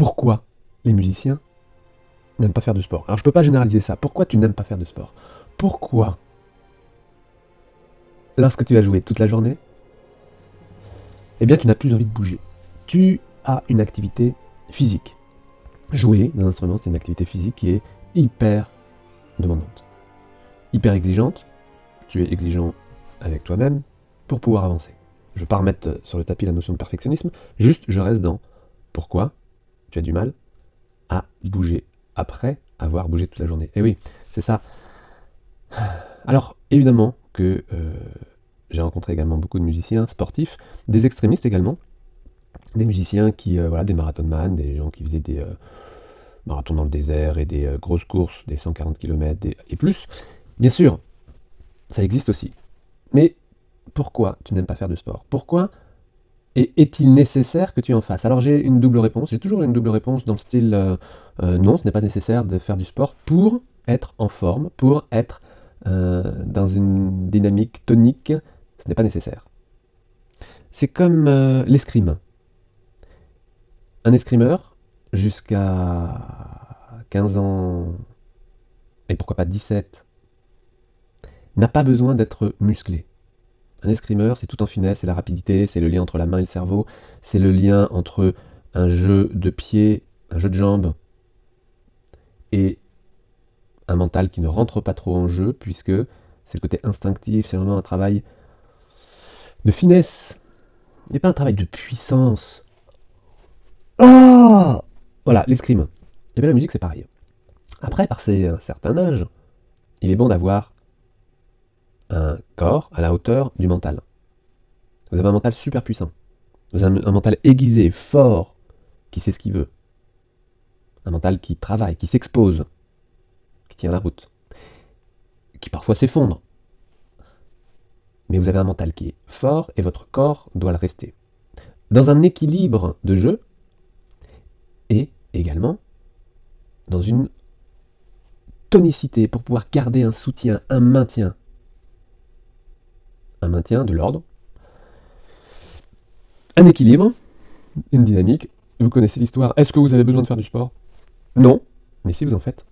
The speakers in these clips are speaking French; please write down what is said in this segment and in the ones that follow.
pourquoi les musiciens n'aiment pas faire de sport? Alors je peux pas généraliser ça. Pourquoi tu n'aimes pas faire de sport? Pourquoi lorsque tu vas jouer toute la journée, eh bien tu n'as plus envie de bouger? Tu as une activité physique. Jouer d'un instrument, c'est une activité physique qui est hyper demandante, hyper exigeante. Tu es exigeant avec toi-même pour pouvoir avancer. Je ne vais pas remettre sur le tapis la notion de perfectionnisme, juste je reste dans pourquoi tu as du mal à bouger après avoir bougé toute la journée. Et eh oui, c'est ça. Alors, évidemment que euh, j'ai rencontré également beaucoup de musiciens sportifs, des extrémistes également, des musiciens qui, euh, voilà, des marathonman, des gens qui faisaient des euh, marathons dans le désert et des grosses courses, des 140 km et plus. Bien sûr, ça existe aussi. Mais pourquoi tu n'aimes pas faire de sport? Pourquoi et est-il nécessaire que tu en fasses? Alors j'ai une double réponse, j'ai toujours une double réponse dans le style euh, euh, non, ce n'est pas nécessaire de faire du sport pour être en forme, pour être euh, dans une dynamique tonique, ce n'est pas nécessaire. C'est comme l'escrime. Un escrimeur, jusqu'à 15 ans, et pourquoi pas 17, n'a pas besoin d'être musclé. Un escrimeur, c'est tout en finesse, c'est la rapidité, c'est le lien entre la main et le cerveau, c'est le lien entre un jeu de pied, un jeu de jambes, et un mental qui ne rentre pas trop en jeu, puisque c'est le côté instinctif, c'est vraiment un travail de finesse, mais pas un travail de puissance. Oh Voilà, l'escrime. Et bien la musique, c'est pareil. Après, par un certain âge, il est bon d'avoir un corps à la hauteur du mental. Vous avez un mental super puissant. Vous avez un mental aiguisé, fort, qui sait ce qu'il veut. Un mental qui travaille, qui s'expose, qui tient la route, qui parfois s'effondre. Mais vous avez un mental qui est fort et votre corps doit le rester. Dans un équilibre de jeu et également dans une tonicité pour pouvoir garder un soutien, un maintien un maintien de l'ordre, un équilibre, une dynamique. Vous connaissez l'histoire. Est-ce que vous avez besoin de faire du sport? Non. Mais si vous en faites,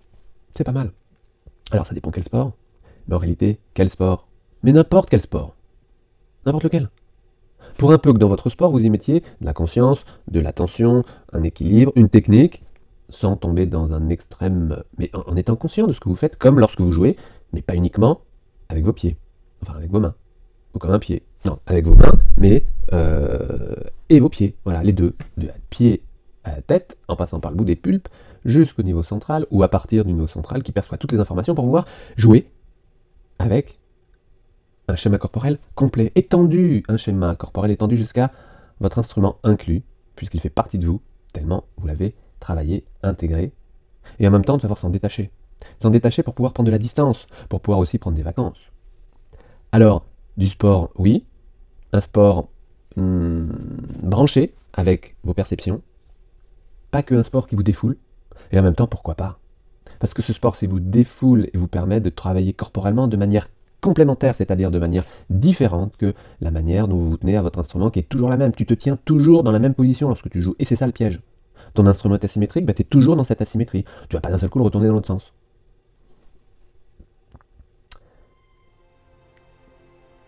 c'est pas mal. Alors ça dépend quel sport. Mais en réalité, quel sport? Mais n'importe quel sport. N'importe lequel. Pour un peu que dans votre sport, vous y mettiez de la conscience, de l'attention, un équilibre, une technique, sans tomber dans un extrême, mais en étant conscient de ce que vous faites, comme lorsque vous jouez, mais pas uniquement avec vos pieds, enfin avec vos mains ou comme un pied. Non, avec vos mains, mais euh, et vos pieds. Voilà, les deux. De pied à la tête, en passant par le bout des pulpes, jusqu'au niveau central, ou à partir du niveau central qui perçoit toutes les informations pour pouvoir jouer avec un schéma corporel complet, étendu, un schéma corporel étendu jusqu'à votre instrument inclus, puisqu'il fait partie de vous, tellement vous l'avez travaillé, intégré, et en même temps de savoir s'en détacher. S'en détacher pour pouvoir prendre de la distance, pour pouvoir aussi prendre des vacances. Alors, du sport, oui. Un sport hmm, branché avec vos perceptions. Pas que un sport qui vous défoule. Et en même temps, pourquoi pas? Parce que ce sport, c'est vous défoule et vous permet de travailler corporellement de manière complémentaire, c'est-à-dire de manière différente que la manière dont vous vous tenez à votre instrument qui est toujours la même. Tu te tiens toujours dans la même position lorsque tu joues. Et c'est ça le piège. Ton instrument est asymétrique, bah, tu es toujours dans cette asymétrie. Tu vas pas d'un seul coup le retourner dans l'autre sens.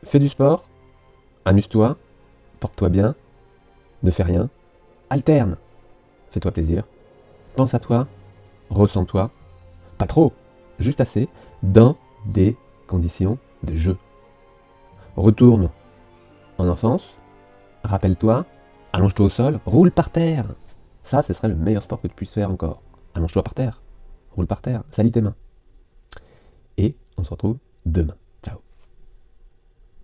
Fais du sport, amuse-toi, porte-toi bien, ne fais rien, alterne, fais-toi plaisir, pense à toi, ressens-toi, pas trop, juste assez, dans des conditions de jeu. Retourne en enfance, rappelle-toi, allonge-toi au sol, roule par terre. Ça, ce serait le meilleur sport que tu puisses faire encore. Allonge-toi par terre, roule par terre, salis tes mains. Et on se retrouve demain.